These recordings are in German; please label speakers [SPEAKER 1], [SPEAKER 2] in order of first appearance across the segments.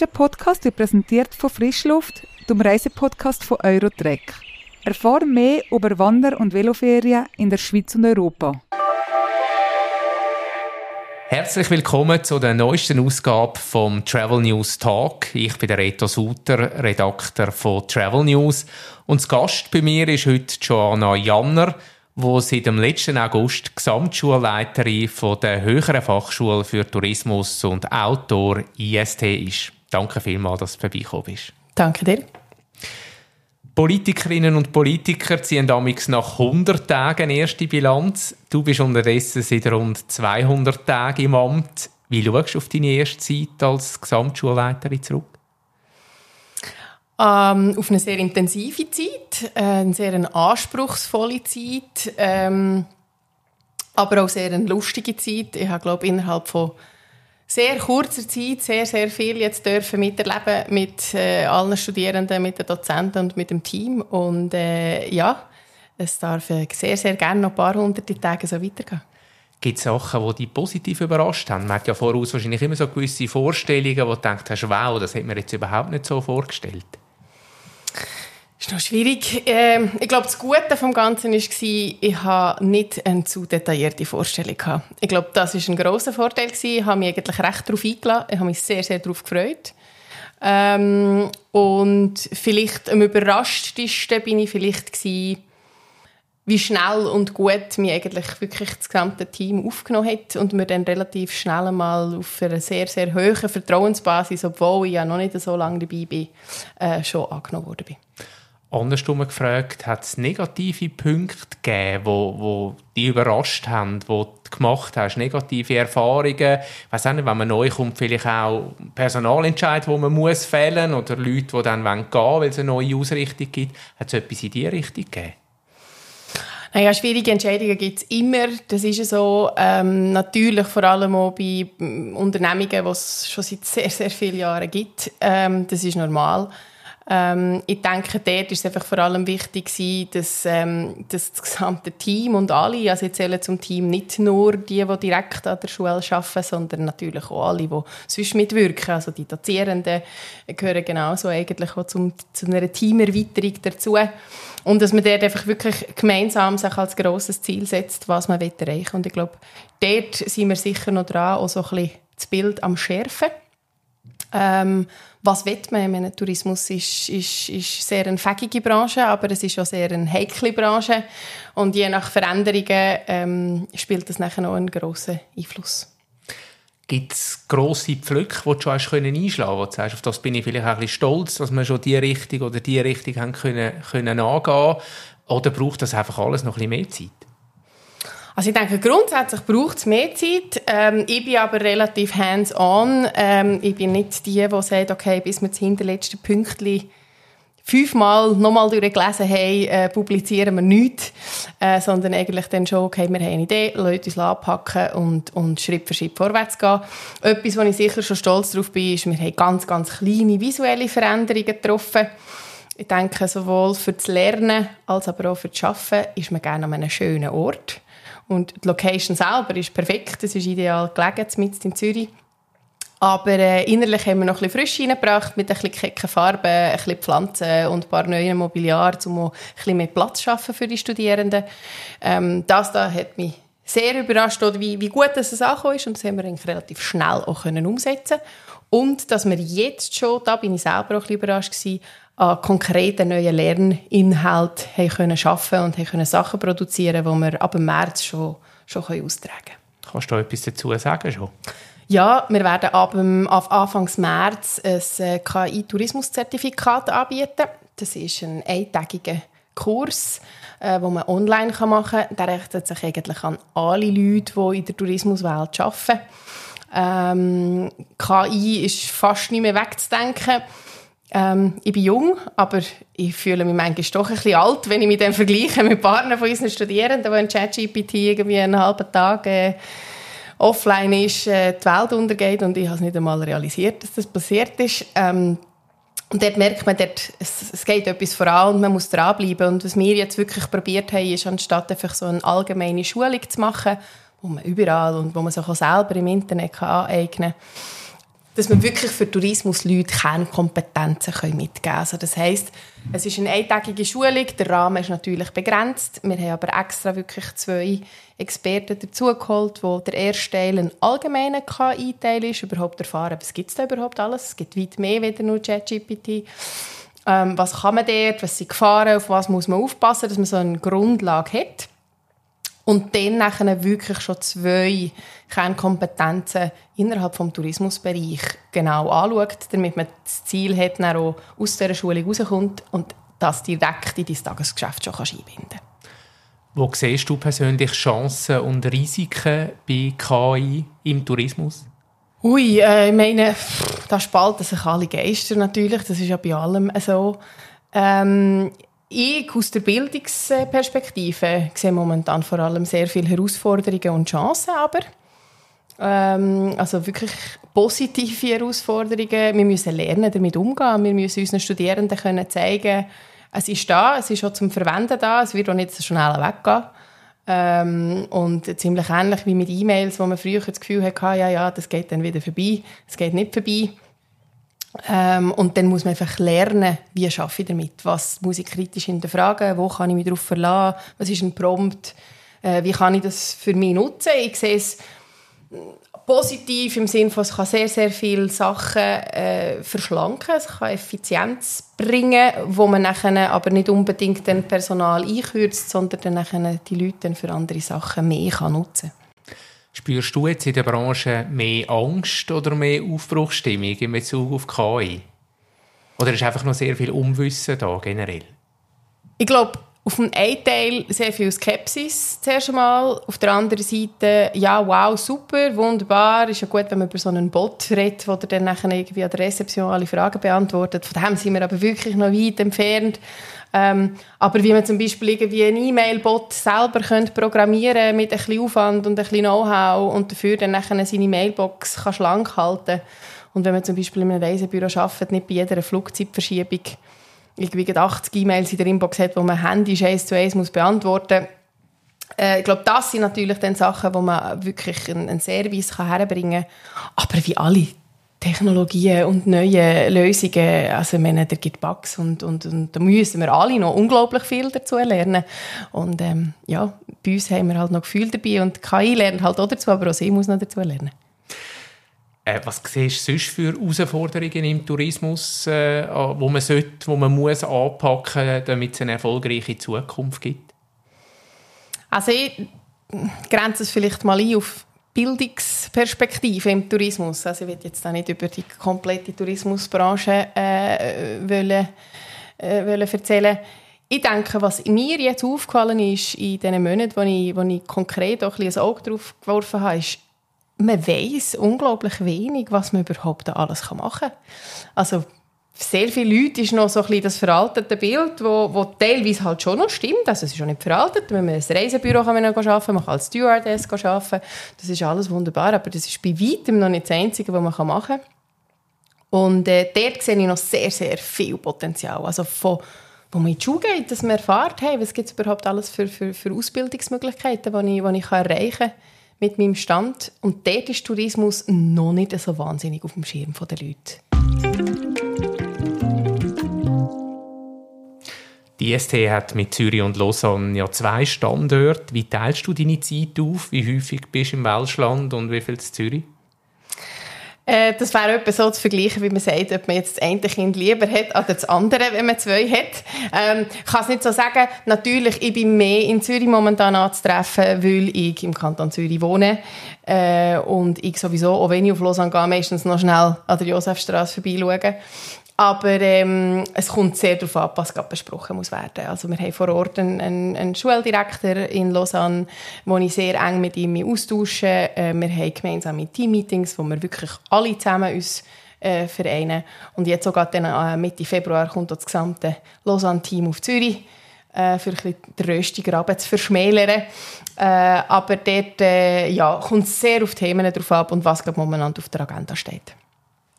[SPEAKER 1] ein Podcast, der präsentiert von Frischluft, dem Reisepodcast von Eurotrek. Erfahre mehr über Wander- und Veloferien in der Schweiz und Europa.
[SPEAKER 2] Herzlich willkommen zu der neuesten Ausgabe vom Travel News Talk. Ich bin der Reto Suter, Redakteur von Travel News. Und Gast bei mir ist heute Joanna Janner, wo seit dem letzten August Gesamtschulleiterin von der Höheren Fachschule für Tourismus und Outdoor IST ist. Danke vielmals, dass du vorbeigekommen bist.
[SPEAKER 3] Danke dir.
[SPEAKER 2] Politikerinnen und Politiker ziehen damals nach 100 Tagen erste Bilanz. Du bist unterdessen seit rund 200 Tagen im Amt. Wie schaust du auf deine erste Zeit als Gesamtschulleiterin zurück?
[SPEAKER 3] Ähm, auf eine sehr intensive Zeit, äh, eine sehr anspruchsvolle Zeit, ähm, aber auch sehr eine lustige Zeit. Ich habe, glaube innerhalb von sehr kurzer Zeit sehr, sehr viel jetzt dürfen miterleben mit äh, allen Studierenden, mit den Dozenten und mit dem Team. Und äh, ja, es darf sehr, sehr gerne noch ein paar hunderte Tage so weitergehen.
[SPEAKER 2] Gibt es Sachen, die dich positiv überrascht haben? Man hat ja voraus wahrscheinlich immer so gewisse Vorstellungen, wo du denkst, wow, das hätte man jetzt überhaupt nicht so vorgestellt.
[SPEAKER 3] Ist noch schwierig. Ähm, ich glaube, das Gute vom Ganzen war, ich habe nicht eine zu detaillierte Vorstellung gehabt. Ich glaube, das war ein grosser Vorteil. Ich habe mich eigentlich recht darauf eingeladen. Ich habe mich sehr, sehr darauf gefreut. Ähm, und vielleicht am überraschtesten bin ich vielleicht gewesen, wie schnell und gut mir eigentlich wirklich das gesamte Team aufgenommen hat und mir dann relativ schnell mal auf einer sehr, sehr hohen Vertrauensbasis, obwohl ich ja noch nicht so lange dabei bin, äh, schon angenommen worden bin.
[SPEAKER 2] Andersrum gefragt, hat es negative Punkte gegeben, wo, wo die überrascht haben, wo du gemacht hast, negative Erfahrungen? Ich weiß nicht, wenn man neu kommt, vielleicht auch Personalentscheid, wo man muss fällen oder Leute, die dann gehen wollen, weil es eine neue Ausrichtung gibt. Hat es etwas in diese Richtung gegeben?
[SPEAKER 3] Naja, schwierige Entscheidungen gibt es immer. Das ist so. Ähm, natürlich vor allem auch bei mm, Unternehmungen, die es schon seit sehr, sehr vielen Jahren gibt. Ähm, das ist normal. Ähm, ich denke, dort ist es einfach vor allem wichtig dass, ähm, dass das gesamte Team und alle, also ich zähle zum Team nicht nur die, die direkt an der Schule arbeiten, sondern natürlich auch alle, die sonst mitwirken. Also die Dozierenden gehören genauso eigentlich auch zum, zu einer Teamerweiterung dazu. Und dass man dort einfach wirklich gemeinsam sich als grosses Ziel setzt, was man erreichen will. Und ich glaube, dort sind wir sicher noch dran, auch so ein bisschen das Bild am Schärfen. Ähm, was will man? Meine, Tourismus ist, ist, ist sehr eine fähige Branche, aber es ist auch sehr eine heikle Branche. Und je nach Veränderungen ähm, spielt das nachher noch einen grossen Einfluss.
[SPEAKER 2] Gibt es grosse Pflöcke, die du schon hast einschlagen konntest? Sagst, auf das bin ich vielleicht auch ein bisschen stolz, dass wir schon die Richtung oder die Richtung haben können, können angehen Oder braucht das einfach alles noch ein bisschen mehr Zeit?
[SPEAKER 3] Also ich denke, grundsätzlich braucht es mehr Zeit. Ähm, ich bin aber relativ hands-on. Ähm, ich bin nicht die, die sagt, okay, bis wir das hinterletzte Pünktchen fünfmal nochmal durchgelesen haben, äh, publizieren wir nichts, äh, sondern eigentlich dann schon, okay, wir haben eine Idee, Leute uns anpacken und, und Schritt für Schritt vorwärts gehen. Etwas, wo ich sicher schon stolz darauf bin, ist, wir haben ganz, ganz kleine visuelle Veränderungen getroffen. Ich denke, sowohl für das Lernen als aber auch für das Arbeiten ist man gerne an einem schönen Ort. Und die Location selber ist perfekt, es ist ideal gelegen, mitten in Zürich. Aber äh, innerlich haben wir noch ein bisschen frisch reingebracht mit ein bisschen kecken Farben, ein bisschen Pflanzen und ein paar neuen Mobiliar, um auch ein bisschen mehr Platz zu schaffen für die Studierenden. Ähm, das da hat mich sehr überrascht, oder wie, wie gut dass es angekommen ist und das haben wir eigentlich relativ schnell auch können umsetzen Und dass wir jetzt schon, da bin ich selber auch ein bisschen überrascht gewesen, an konkreten neuen Lerninhalten haben können schaffen und haben können Sachen produzieren, die wir ab dem März schon, schon austragen können.
[SPEAKER 2] Kannst du etwas dazu sagen schon?
[SPEAKER 3] Ja, wir werden ab, ab Anfang März ein äh, KI-Tourismuszertifikat anbieten. Das ist ein eintägiger Kurs, äh, den man online machen kann. Der richtet sich eigentlich an alle Leute, die in der Tourismuswelt arbeiten. Ähm, KI ist fast nicht mehr wegzudenken. Ähm, ich bin jung, aber ich fühle mich manchmal doch ein bisschen alt, wenn ich mich dann vergleiche mit Partnern von unseren Studierenden, die in ChatGPT irgendwie einen halben Tag äh, offline ist, äh, die Welt untergeht und ich habe es nicht einmal realisiert, dass das passiert ist. Ähm, und dort merkt man, dort, es, es geht etwas voran und man muss dranbleiben. Und was wir jetzt wirklich probiert haben, ist, anstatt einfach so eine allgemeine Schulung zu machen, wo man überall und wo man sich auch selber im Internet kann aneignen kann, dass wir wirklich für Tourismusleute Kernkompetenzen mitgeben können. Also das heisst, es ist eine eintägige Schulung, der Rahmen ist natürlich begrenzt. Wir haben aber extra wirklich zwei Experten dazugeholt, wo der erste Teil ein allgemeiner KI-Teil ist, überhaupt erfahren, was gibt es da überhaupt alles. Es gibt weit mehr als nur ChatGPT. Ähm, was kann man dort, was sind Gefahren, auf was muss man aufpassen, dass man so eine Grundlage hat. Und dann nachher wirklich schon zwei Kernkompetenzen innerhalb des Tourismusbereich genau anschaut, damit man das Ziel hat, dann auch aus dieser Schule rauskommt und das direkt in dein Tagesgeschäft schon einbinden kann.
[SPEAKER 2] Wo siehst du persönlich Chancen und Risiken bei KI im Tourismus?
[SPEAKER 3] Ui, äh, ich meine, da spalten sich alle Geister natürlich, das ist ja bei allem so. Ähm, ich aus der Bildungsperspektive sehe momentan vor allem sehr viele Herausforderungen und Chancen, aber ähm, also wirklich positive Herausforderungen. Wir müssen lernen, damit umgehen. Wir müssen unseren Studierenden können zeigen, es ist da, es ist schon zum Verwenden da, es wird auch nicht so schnell weggehen. Ähm, und ziemlich ähnlich wie mit E-Mails, wo man früher das Gefühl hatte, ja, ja, das geht dann wieder vorbei, es geht nicht vorbei. Ähm, und dann muss man einfach lernen, wie schaffe ich damit, was muss ich kritisch hinterfragen, wo kann ich mich darauf verlassen, was ist ein Prompt, äh, wie kann ich das für mich nutzen. Ich sehe es positiv im Sinne von, es kann sehr, sehr viele Sachen äh, verschlanken, es kann Effizienz bringen, wo man nachher aber nicht unbedingt den Personal einkürzt, sondern dann nachher die Leute für andere Sachen mehr kann nutzen
[SPEAKER 2] Spürst du jetzt in der Branche mehr Angst oder mehr Aufbruchstimmung in Bezug auf KI? Oder ist einfach noch sehr viel Unwissen da generell?
[SPEAKER 3] Ich glaube, auf dem einen Teil sehr viel Skepsis zuerst einmal. Auf der anderen Seite, ja, wow, super, wunderbar. Ist ja gut, wenn man über so einen Bot redet, der dann nachher irgendwie an der Rezeption alle Fragen beantwortet. Von dem sind wir aber wirklich noch weit entfernt. Ähm, aber wie man zum Beispiel irgendwie einen E-Mail-Bot selber könnte programmieren mit ein bisschen Aufwand und ein bisschen Know-how und dafür dann nachher seine Mailbox kann schlank halten Und wenn man zum Beispiel in einem Reisebüro arbeitet, nicht bei jeder Flugzeitverschiebung irgendwie 80 E-Mails in der Inbox hat, wo man händisch eins zu eins muss beantworten muss. Äh, ich glaube, das sind natürlich dann Sachen, wo man wirklich einen, einen Service kann herbringen kann. Aber wie alle Technologien und neue Lösungen, also ich meine, da gibt Bugs und, und, und da müssen wir alle noch unglaublich viel dazu lernen. Und ähm, ja, bei uns haben wir halt noch Gefühl dabei und KI lernt halt auch dazu, aber auch sie muss noch dazu lernen.
[SPEAKER 2] Äh, was siehst du sonst für Herausforderungen im Tourismus, äh, wo man sollte, wo man muss anpacken, damit es eine erfolgreiche Zukunft gibt?
[SPEAKER 3] Also ich grenze es vielleicht mal ein auf Bildungsperspektive im Tourismus. Also ich will jetzt auch nicht über die komplette Tourismusbranche äh, wollen, äh, wollen erzählen. Ich denke, was mir jetzt aufgefallen ist in den Monaten, wo ich, wo ich konkret auch ein, ein Auge drauf geworfen habe, ist, man weiß unglaublich wenig, was man überhaupt da alles machen kann. Also sehr viele Leute ist noch so ein bisschen das veraltete Bild, wo, wo teilweise halt schon noch stimmt. Also es ist schon nicht veraltet. Wenn man ein Reisebüro kann man arbeiten, man kann als Stewardess arbeiten. Das ist alles wunderbar, aber das ist bei weitem noch nicht das Einzige, was man machen kann. Und äh, dort sehe ich noch sehr, sehr viel Potenzial. Also von wo man in die Schule geht, dass man erfährt, hey, was gibt es überhaupt alles für, für, für Ausbildungsmöglichkeiten, die ich, die ich erreichen kann mit meinem Stand. Und dort ist Tourismus noch nicht so wahnsinnig auf dem Schirm der Leute.
[SPEAKER 2] Die IST hat mit Zürich und Lausanne ja zwei Standorte. Wie teilst du deine Zeit auf? Wie häufig bist du im Welschland und wie viel in Zürich?
[SPEAKER 3] Äh, das wäre etwa so zu vergleichen, wie man sagt, ob man jetzt das eine Kind lieber hat als das andere, wenn man zwei hat. Ähm, ich kann es nicht so sagen. Natürlich, ich bin mehr in Zürich momentan anzutreffen, weil ich im Kanton Zürich wohne. Äh, und ich sowieso, auch wenn ich auf Lausanne gehe, meistens noch schnell an der Josefstraße vorbeischauen. Aber ähm, es kommt sehr darauf ab, was gerade besprochen muss werden. Also wir haben vor Ort einen, einen, einen Schuldirektor in Lausanne, wo ich sehr eng mit ihm austausche. Äh, wir haben gemeinsame Teammeetings, wo wir wirklich alle zusammen uns äh, vereinen. Und jetzt sogar dann, äh, Mitte Februar kommt das gesamte Lausanne-Team auf Zürich äh, für ein bisschen den zu verschmälern. Äh, aber dort äh, ja, kommt es sehr auf Themen drauf ab und was gerade momentan auf der Agenda steht.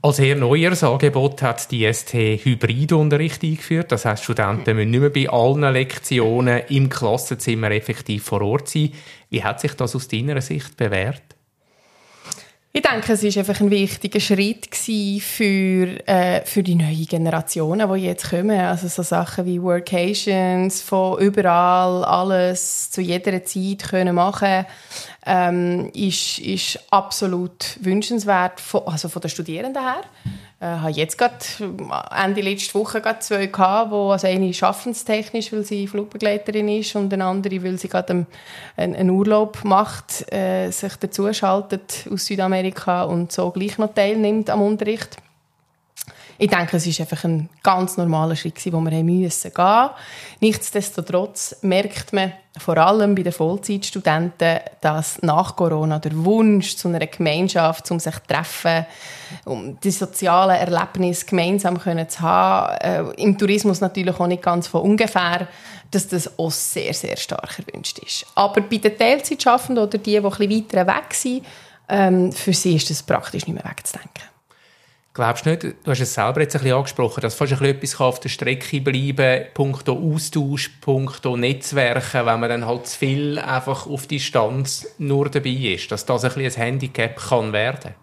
[SPEAKER 2] Als eher neueres Angebot hat die ST Hybridunterricht eingeführt. Das heißt, Studenten müssen nicht mehr bei allen Lektionen im Klassenzimmer effektiv vor Ort sein. Wie hat sich das aus deiner Sicht bewährt?
[SPEAKER 3] Ich denke, es war einfach ein wichtiger Schritt für, äh, für die neuen Generationen, die jetzt kommen. Also so Sachen wie Workations, von überall alles zu jeder Zeit können machen ähm, ist, ist absolut wünschenswert, von, also von den Studierenden her. Äh, habe jetzt gerade Ende letzte Woche zwei gehabt, wo also eine schaffenstechnisch, weil sie Flugbegleiterin ist und eine andere, weil sie gerade einen, einen Urlaub macht, äh, sich dazu schaltet aus Südamerika und so gleich noch teilnimmt am Unterricht ich denke, es ist einfach ein ganz normaler Schritt, den wir haben müssen gehen. Nichtsdestotrotz merkt man vor allem bei den Vollzeitstudenten, dass nach Corona der Wunsch zu einer Gemeinschaft, um sich zu treffen, um die sozialen Erlebnisse gemeinsam zu haben, äh, im Tourismus natürlich auch nicht ganz von ungefähr, dass das auch sehr, sehr stark erwünscht ist. Aber bei den Teilzeitschaffenden oder die, die bisschen weiter weg sind, ähm, für sie ist das praktisch nicht mehr wegzudenken.
[SPEAKER 2] Glaubst du nicht, du hast es selber jetzt ein bisschen angesprochen, dass fast ein bisschen etwas auf der Strecke bleiben punkto Austausch, punkto Netzwerken, wenn man dann halt zu viel einfach auf Distanz nur dabei ist, dass das ein bisschen ein Handicap kann werden?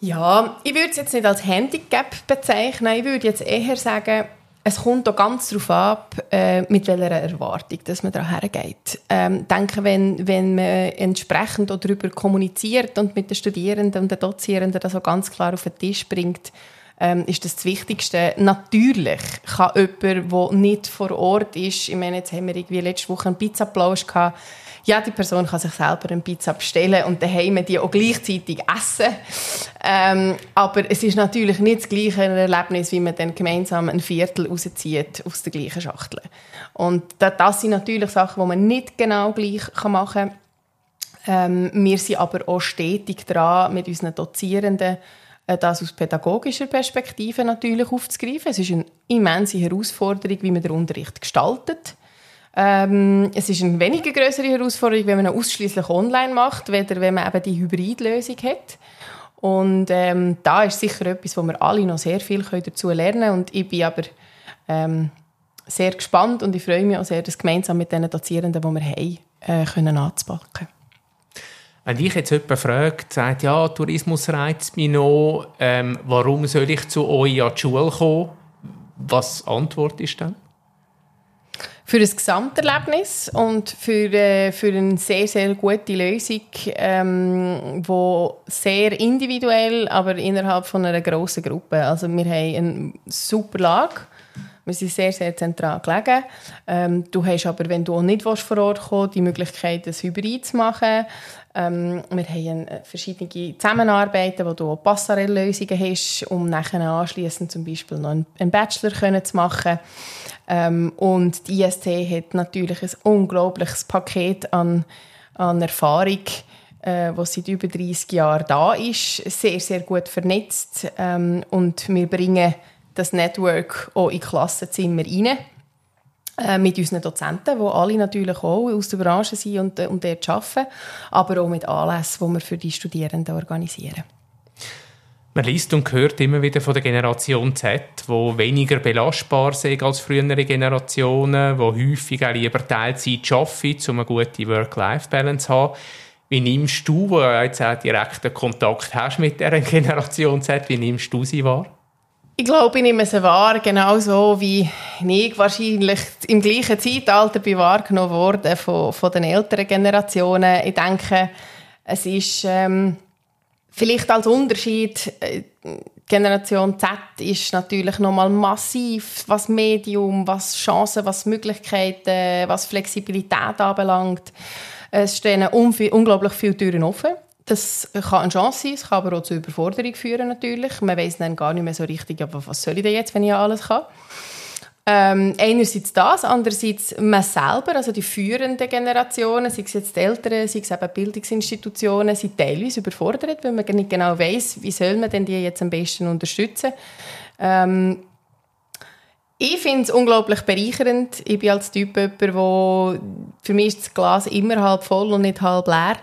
[SPEAKER 3] Ja, ich würde es jetzt nicht als Handicap bezeichnen, ich würde jetzt eher sagen, es kommt auch ganz darauf ab, äh, mit welcher Erwartung dass man daran hergeht. Ähm, denke, wenn, wenn man entsprechend darüber kommuniziert und mit den Studierenden und den Dozierenden das auch ganz klar auf den Tisch bringt, ähm, ist das das Wichtigste. Natürlich kann jemand, der nicht vor Ort ist, ich meine, jetzt haben wir irgendwie letzte Woche einen Pizza-Plausch gehabt, ja, die Person kann sich selber eine Pizza bestellen und daheim die auch gleichzeitig essen. Ähm, aber es ist natürlich nicht das gleiche Erlebnis, wie man dann gemeinsam ein Viertel rauszieht aus der gleichen Schachtel. Und das sind natürlich Sachen, die man nicht genau gleich machen kann. Ähm, wir sind aber auch stetig dran, mit unseren Dozierenden äh, das aus pädagogischer Perspektive natürlich aufzugreifen. Es ist eine immense Herausforderung, wie man den Unterricht gestaltet. Ähm, es ist eine weniger größere Herausforderung, wenn man ausschließlich online macht, weder wenn man eben die Hybridlösung hat. Und ähm, da ist sicher etwas, wo wir alle noch sehr viel dazu lernen können. Und ich bin aber ähm, sehr gespannt und ich freue mich auch sehr, das gemeinsam mit den Dozierenden, die wir haben, äh, können anzupacken.
[SPEAKER 2] Wenn dich jetzt jemand fragt, sagt, ja, Tourismus reizt mich noch, ähm, warum soll ich zu euch an die Schule kommen? Was antwortest du dann?
[SPEAKER 3] Für das Gesamterlebnis und für, äh, für eine sehr, sehr gute Lösung, ähm, wo sehr individuell, aber innerhalb von einer grossen Gruppe. Also wir haben eine super Lage. Wir sind sehr, sehr zentral gelegen. Ähm, du hast aber, wenn du auch nicht vor Ort kommen die Möglichkeit, das Hybrid zu machen. Ähm, wir haben äh, verschiedene Zusammenarbeiten, wo du auch Passarell-Lösungen hast, um nachher anschließend zum Beispiel noch einen Bachelor können zu machen. Ähm, und die IST hat natürlich ein unglaubliches Paket an, an Erfahrung, äh, was seit über 30 Jahren da ist, sehr, sehr gut vernetzt ähm, und wir bringen das Network auch in Klassenzimmer rein äh, mit unseren Dozenten, die alle natürlich auch aus der Branche sind und, äh, und dort arbeiten, aber auch mit Anlässen, die wir für die Studierenden organisieren.
[SPEAKER 2] Man liest und hört immer wieder von der Generation Z, wo weniger belastbar sind als frühere Generationen, wo häufig auch lieber Teilzeit arbeiten, um eine gute Work-Life-Balance zu haben. Wie nimmst du, wo du jetzt auch direkten Kontakt hast mit dieser Generation Z, wie nimmst du sie wahr?
[SPEAKER 3] Ich glaube, ich nehme sie wahr, genauso wie ich wahrscheinlich im gleichen Zeitalter bin wahrgenommen worden von, von den älteren Generationen. Ich denke, es ist... Ähm Vielleicht als Unterschied, äh, Generation Z ist natürlich nochmal massiv, was Medium, was Chancen, was Möglichkeiten, was Flexibilität anbelangt. Es stehen unglaublich viele Türen offen. Das kann eine Chance sein, es kann aber auch zu Überforderung führen natürlich. Man weiß dann gar nicht mehr so richtig, aber was soll ich denn jetzt, wenn ich alles kann. Ähm, einerseits das, andererseits man selber, also die führenden Generationen, sei es jetzt die Eltern, sei es eben Bildungsinstitutionen, sind teilweise überfordert, weil man nicht genau weiß, wie soll man denn die jetzt am besten unterstützen. Ähm, ich finde es unglaublich bereichernd. Ich bin als Typ jemand, wo für mich ist das Glas immer halb voll und nicht halb leer.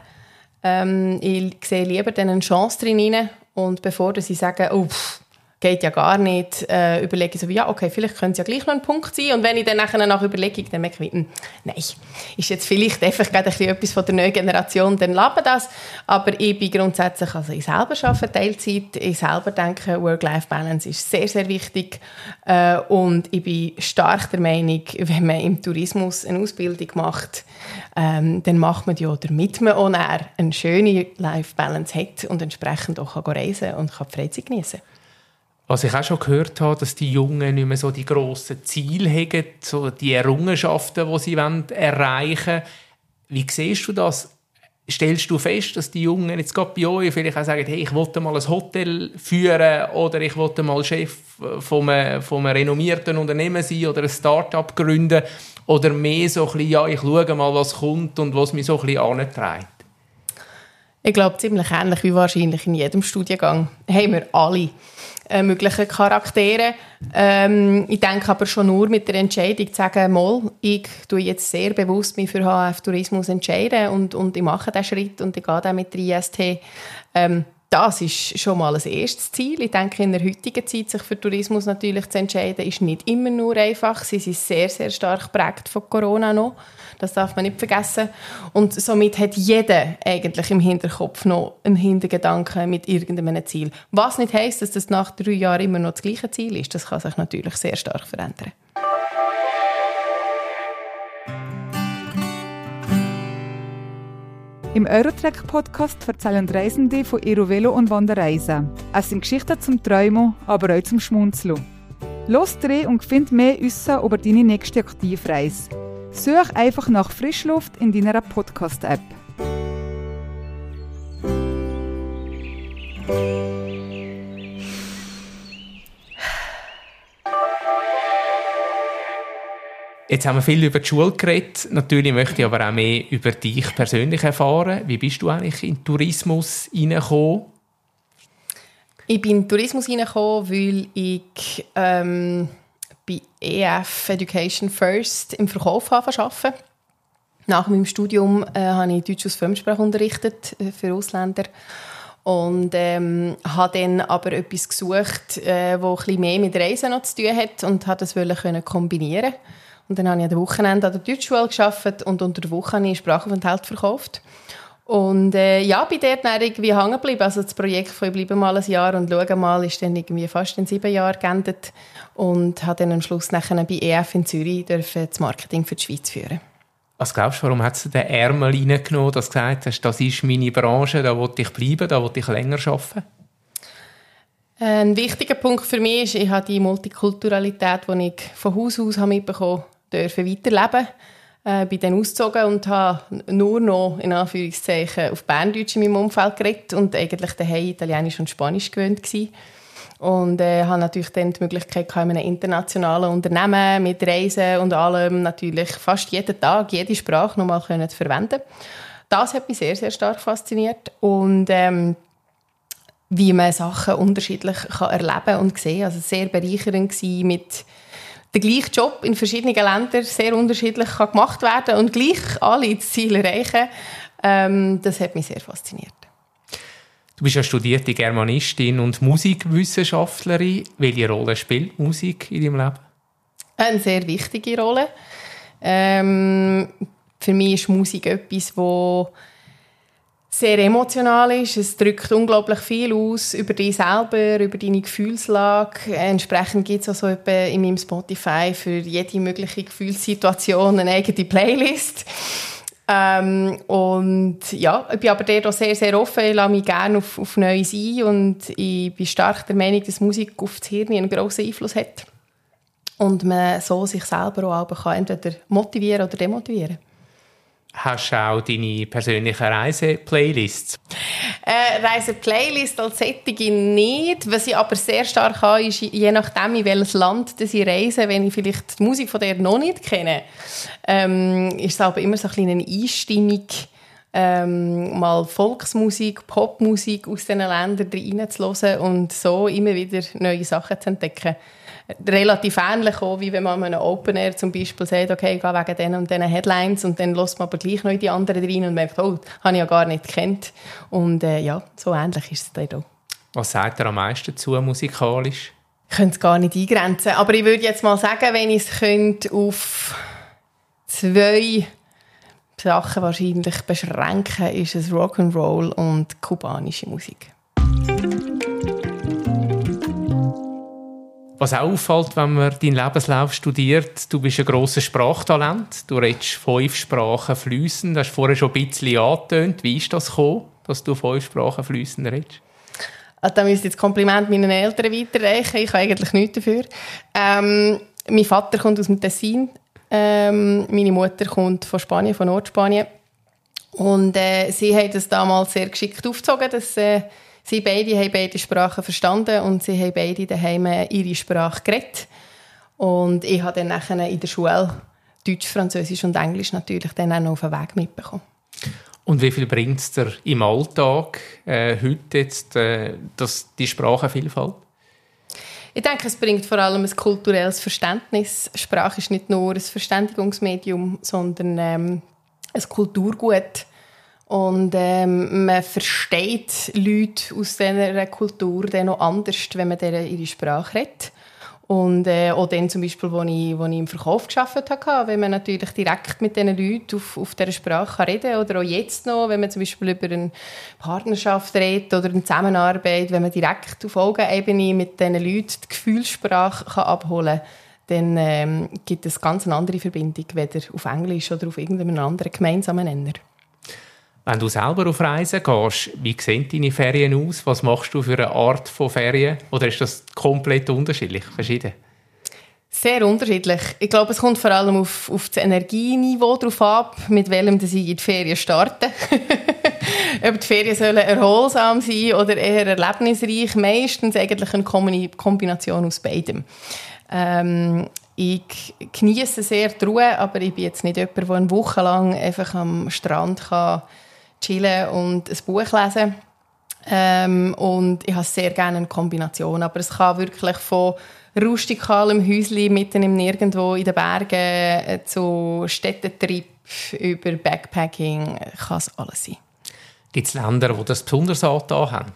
[SPEAKER 3] Ähm, ich sehe lieber dann eine Chance drin und bevor sie sagen, oh, pff, geht ja gar nicht, äh, überlege ich so wie, ja, okay, vielleicht könnte es ja gleich noch ein Punkt sein. Und wenn ich dann nachher nach Überlegung, dann merke ich, hm, nein, ist jetzt vielleicht einfach gerade ein etwas von der neuen Generation, dann lassen das. Aber ich bin grundsätzlich, also ich selber arbeite Teilzeit, ich selber denke, Work-Life-Balance ist sehr, sehr wichtig. Äh, und ich bin stark der Meinung, wenn man im Tourismus eine Ausbildung macht, ähm, dann macht man ja, damit man auch eine schöne Life-Balance hat und entsprechend auch kann reisen und kann die Freizeit genießen kann.
[SPEAKER 2] Was ich auch schon gehört habe, dass die Jungen nicht mehr so die grossen Ziele haben, so die Errungenschaften, die sie erreichen wollen. Wie siehst du das? Stellst du fest, dass die Jungen jetzt gerade bei euch vielleicht auch sagen, hey, ich wollte mal ein Hotel führen oder ich wollte mal Chef von einem, von einem renommierten Unternehmen sein oder ein Start-up gründen oder mehr so ein bisschen, ja, ich schaue mal, was kommt und was mich so ein bisschen antreibt?
[SPEAKER 3] Ich glaube, ziemlich ähnlich wie wahrscheinlich in jedem Studiengang haben wir alle äh, möglichen Charaktere. Ähm, ich denke aber schon nur mit der Entscheidung zu sagen, mal, ich tue jetzt sehr bewusst mich für HF-Tourismus entscheiden und, und ich mache diesen Schritt und ich gehe dann mit der IST. Ähm, das ist schon mal ein erstes Ziel. Ich denke, in der heutigen Zeit, sich für Tourismus natürlich zu entscheiden, ist nicht immer nur einfach. Sie sind sehr, sehr stark geprägt von Corona noch. Das darf man nicht vergessen. Und somit hat jeder eigentlich im Hinterkopf noch einen Hintergedanken mit irgendeinem Ziel. Was nicht heisst, dass das nach drei Jahren immer noch das gleiche Ziel ist. Das kann sich natürlich sehr stark verändern.
[SPEAKER 1] Im Eurotrack-Podcast erzählen Reisende von ihrer Velo- und Wanderreise. Es sind Geschichten zum Träumen, aber auch zum Schmunzeln. Los dreh und find mehr Wissen über deine nächste Aktivreise. Such einfach nach Frischluft in deiner Podcast-App.
[SPEAKER 2] Jetzt haben wir viel über die Schule geredet. Natürlich möchte ich aber auch mehr über dich persönlich erfahren. Wie bist du eigentlich in den Tourismus hineingekommen?
[SPEAKER 3] Ich bin in den Tourismus hineingekommen, weil ich ähm, bei EF Education First im Verkauf arbeiten. Nach meinem Studium äh, habe ich Deutsch als Fremdsprache unterrichtet äh, für Ausländer und ähm, habe dann aber etwas gesucht, äh, wo ein mehr mit Reisen noch zu tun hat und habe das können kombinieren. Und dann habe ich an der Wochenende an der Deutschschule geschafft und unter der Woche habe ich Sprachaufenthalt verkauft. Und äh, ja, bin dort dann irgendwie hängen geblieben. Also das Projekt von «Ich bleibe mal ein Jahr und schaue mal» ist dann irgendwie fast in sieben Jahren geendet und habe dann am Schluss nachher bei EF in Zürich dürfen das Marketing für die Schweiz führen.
[SPEAKER 2] Was glaubst du, warum hat du den Ärmel reingenommen, dass du gesagt hast, das ist meine Branche, da will ich bleiben, da will ich länger arbeiten?
[SPEAKER 3] Ein wichtiger Punkt für mich ist, ich habe die Multikulturalität, die ich von Haus aus mitbekommen durfte, weiterleben äh, bin dann ausgezogen und habe nur noch, in Anführungszeichen, auf Berndeutsch in meinem Umfeld geredet und eigentlich daheim Italienisch und Spanisch gewöhnt gewesen. Und äh, habe natürlich dann die Möglichkeit in einem internationalen Unternehmen mit Reisen und allem natürlich fast jeden Tag jede Sprache nochmal zu verwenden. Das hat mich sehr, sehr stark fasziniert. Und ähm, wie man Sachen unterschiedlich kann erleben und sehen. Also sehr bereichernd mit der gleiche Job in verschiedenen Ländern sehr unterschiedlich kann gemacht werden und gleich alle das Ziel erreichen. Ähm, das hat mich sehr fasziniert.
[SPEAKER 2] Du bist ja studierte Germanistin und Musikwissenschaftlerin. Welche Rolle spielt Musik in deinem Leben?
[SPEAKER 3] Eine sehr wichtige Rolle. Ähm, für mich ist Musik etwas, das sehr emotional ist. Es drückt unglaublich viel aus über dich selber, über deine Gefühlslage. Entsprechend gibt es also in meinem Spotify für jede mögliche Gefühlssituation eine eigene Playlist. Ähm, und ja, ich bin aber dort auch sehr, sehr offen. Ich lasse mich gerne auf, auf Neues ein und ich bin stark der Meinung, dass Musik auf das Hirn einen grossen Einfluss hat. Und man so sich selber auch entweder motivieren oder demotivieren kann.
[SPEAKER 2] Hast du auch deine persönlichen Reise-Playlists?
[SPEAKER 3] Äh, Reise-Playlist als Sättige nicht. Was ich aber sehr stark habe, ist, je nachdem, in welches Land ich reise, wenn ich vielleicht die Musik von der noch nicht kenne, ähm, ist es aber immer so ein eine Einstimmung, ähm, mal Volksmusik, Popmusik aus diesen Ländern reinzuhören und so immer wieder neue Sachen zu entdecken relativ ähnlich auch, wie wenn man an einem Open Air zum Beispiel sagt, okay, ich gehe wegen diesen und diesen Headlines und dann lässt man aber gleich noch die anderen rein und merkt, oh, habe ich ja gar nicht gekannt. Und äh, ja, so ähnlich ist es dann auch.
[SPEAKER 2] Was sagt er am meisten dazu musikalisch?
[SPEAKER 3] Ich könnte es gar nicht eingrenzen, aber ich würde jetzt mal sagen, wenn ich es auf zwei Sachen wahrscheinlich beschränken, ist es Rock'n'Roll und kubanische Musik.
[SPEAKER 2] Was auch auffällt, wenn man deinen Lebenslauf studiert, du bist ein grosses Sprachtalent. Du redest fünf Sprachen fließend. Du hast vorher schon ein bisschen angetönt. Wie ist das gekommen, dass du fünf Sprachen fließend redest?
[SPEAKER 3] Also, da müsste ich das Kompliment meinen Eltern weiterreichen. Ich habe eigentlich nichts dafür. Ähm, mein Vater kommt aus dem Tessin. Ähm, meine Mutter kommt von Spanien, von Nordspanien. Und äh, sie haben das damals sehr geschickt aufgezogen, dass äh, Sie beide haben beide Sprachen verstanden und sie haben beide daheim ihre Sprache geredet. Und ich habe dann nachher in der Schule Deutsch, Französisch und Englisch natürlich dann auch noch auf den Weg mitbekommen.
[SPEAKER 2] Und wie viel bringt es dir im Alltag äh, heute jetzt äh, das, die Sprachenvielfalt?
[SPEAKER 3] Ich denke, es bringt vor allem ein kulturelles Verständnis. Sprache ist nicht nur ein Verständigungsmedium, sondern ähm, ein Kulturgut. Und ähm, man versteht Leute aus dieser Kultur dann noch anders, wenn man deren ihre Sprache redet. Und äh, auch dann zum Beispiel, als ich, wo ich im Verkauf gearbeitet habe, wenn man natürlich direkt mit diesen Leuten auf, auf dieser Sprache reden kann. Oder auch jetzt noch, wenn man zum Beispiel über eine Partnerschaft redet oder eine Zusammenarbeit, wenn man direkt auf Augenebene mit diesen Leuten die Gefühlssprache kann abholen kann, dann ähm, gibt es ganz eine andere Verbindung, weder auf Englisch oder auf irgendeinen anderen gemeinsamen Nenner.
[SPEAKER 2] Wenn du selber auf Reisen gehst, wie sehen deine Ferien aus? Was machst du für eine Art von Ferien? Oder ist das komplett unterschiedlich, verschieden?
[SPEAKER 3] Sehr unterschiedlich. Ich glaube, es kommt vor allem auf, auf das Energieniveau drauf ab, mit welchem ich in die Ferien starte. Ob die Ferien sollen erholsam sein oder eher erlebnisreich. Meistens eigentlich eine Kombination aus beidem. Ähm, ich genieße sehr die Ruhe, aber ich bin jetzt nicht jemand, der eine Woche lang einfach am Strand kann chillen und ein Buch lesen. Ähm, und ich habe sehr gerne eine Kombination. Aber es kann wirklich von rustikalem Häuschen mitten im Nirgendwo in den Bergen äh, zu Städtetrip über Backpacking kann es alles sein.
[SPEAKER 2] Gibt es Länder, die das besonders angetan haben?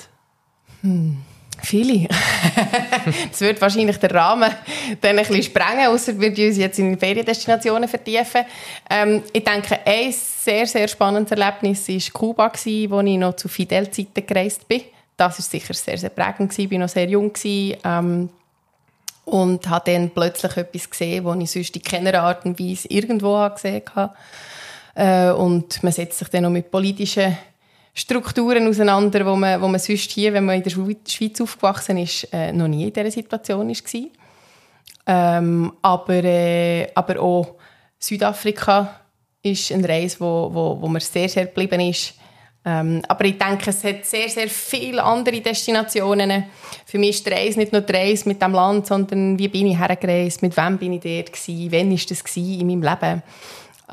[SPEAKER 3] Hm. Viele. das wird wahrscheinlich den Rahmen dann ein bisschen sprengen, außer wir uns jetzt in Feriendestinationen vertiefen. Ähm, ich denke, ein sehr, sehr spannendes Erlebnis war Kuba, wo ich noch zu Fidel-Zeiten gereist bin. Das war sicher sehr, sehr prägend. Ich war noch sehr jung. Ähm, und habe dann plötzlich etwas gesehen, das ich sonst in keiner Art und Weise irgendwo gesehen habe. Äh, und man setzt sich dann noch mit politischen Strukturen auseinander, wo man, wo man sonst hier, wenn man in der Schweiz aufgewachsen ist, äh, noch nie in dieser Situation war. Ähm, aber, äh, aber auch Südafrika ist eine Reise, wo, wo, wo mir sehr, sehr geblieben ist. Ähm, aber ich denke, es hat sehr, sehr viele andere Destinationen. Für mich ist die Reise nicht nur die Reise mit dem Land, sondern wie bin ich hergereist, mit wem bin ich dort gewesen, wann war das in meinem Leben.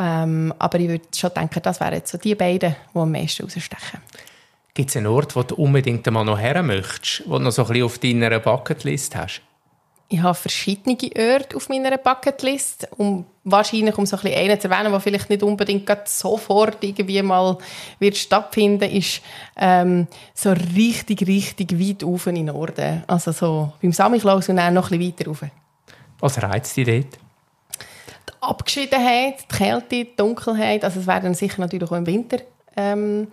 [SPEAKER 3] Ähm, aber ich würde schon denken, das wären jetzt so die beiden, die am meisten rausstechen.
[SPEAKER 2] Gibt es einen Ort, wo du unbedingt einmal noch her möchtest, wo du noch so ein bisschen auf deiner Bucketlist hast?
[SPEAKER 3] Ich habe verschiedene Orte auf meiner Bucketlist, um wahrscheinlich um so ein bisschen einen zu erwähnen, der vielleicht nicht unbedingt sofort irgendwie mal wird stattfinden, ist ähm, so richtig, richtig weit oben in den Norden. Also so beim Samichlaus und dann noch ein bisschen weiter rauf.
[SPEAKER 2] Was reizt dich dort?
[SPEAKER 3] Abgeschiedenheit, die Kälte, die Dunkelheit, also es wäre dann sicher natürlich auch im Winter ähm,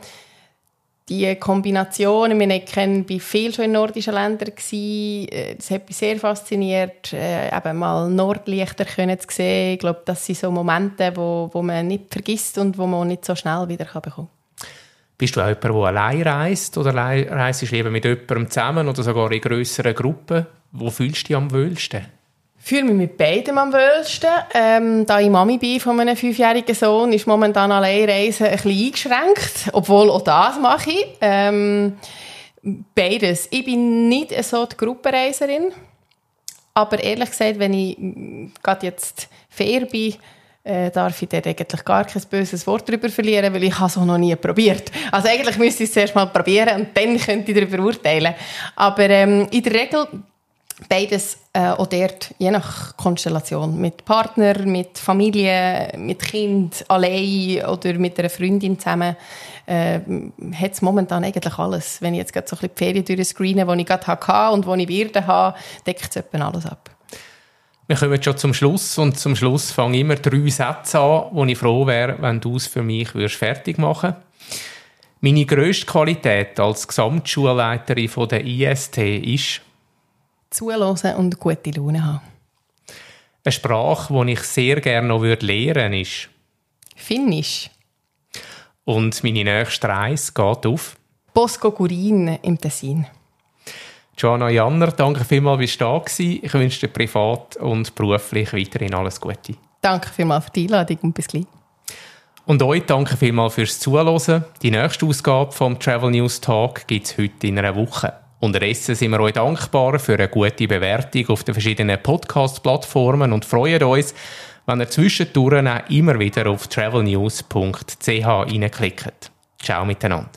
[SPEAKER 3] die Kombination, wir kennen bei vielen schon in nordischen Ländern gewesen, äh, das hat mich sehr fasziniert, äh, eben mal Nordlichter können zu sehen. Ich glaube, das sind so Momente, wo, wo man nicht vergisst und wo man nicht so schnell wieder kann
[SPEAKER 2] Bist du auch jemand, der allein reist oder reist du lieber mit jemandem zusammen oder sogar in grösseren Gruppen? Wo fühlst du dich am wohlsten?
[SPEAKER 3] Fühle mich mit beidem am wohlsten. Ähm, da ich Mami bin von meinem fünfjährigen Sohn, ist momentan Alleinreisen ein bisschen eingeschränkt. Obwohl auch das mache ich. Ähm, beides. Ich bin nicht so die Gruppenreiserin. Aber ehrlich gesagt, wenn ich gerade jetzt fair bin, äh, darf ich dort eigentlich gar kein böses Wort darüber verlieren, weil ich es auch noch nie probiert. Also eigentlich müsste ich es zuerst mal probieren und dann könnte ich darüber urteilen. Aber ähm, in der Regel beides äh, auch dort, je nach Konstellation, mit Partner, mit Familie, mit Kind, allein oder mit einer Freundin zusammen, äh, hat es momentan eigentlich alles. Wenn ich jetzt gerade so ein bisschen die Ferien durchscreene, die ich gerade hatte und die ich werde haben, deckt es etwa alles ab.
[SPEAKER 2] Wir kommen schon zum Schluss und zum Schluss fange ich immer drei Sätze an, wo ich froh wäre, wenn du es für mich fertig machen würdest. Meine grösste Qualität als Gesamtschulleiterin von der IST ist
[SPEAKER 3] Zuhören und gute Laune haben.
[SPEAKER 2] Eine Sprache, die ich sehr gerne noch lernen würde, ist
[SPEAKER 3] Finnisch.
[SPEAKER 2] Und meine nächste Reise geht auf
[SPEAKER 3] Bosco Gurin im Tessin.
[SPEAKER 2] Joanna Janner, danke vielmals, bist du da gewesen. Ich wünsche dir privat und beruflich weiterhin alles Gute.
[SPEAKER 3] Danke vielmals für die Einladung und bis gleich.
[SPEAKER 2] Und euch danke vielmals fürs Zuhören. Die nächste Ausgabe vom Travel News Talk gibt es heute in einer Woche. Unterdessen sind wir euch dankbar für eine gute Bewertung auf den verschiedenen Podcast-Plattformen und freuen uns, wenn ihr zwischendurch auch immer wieder auf travelnews.ch reinklickt. Ciao miteinander.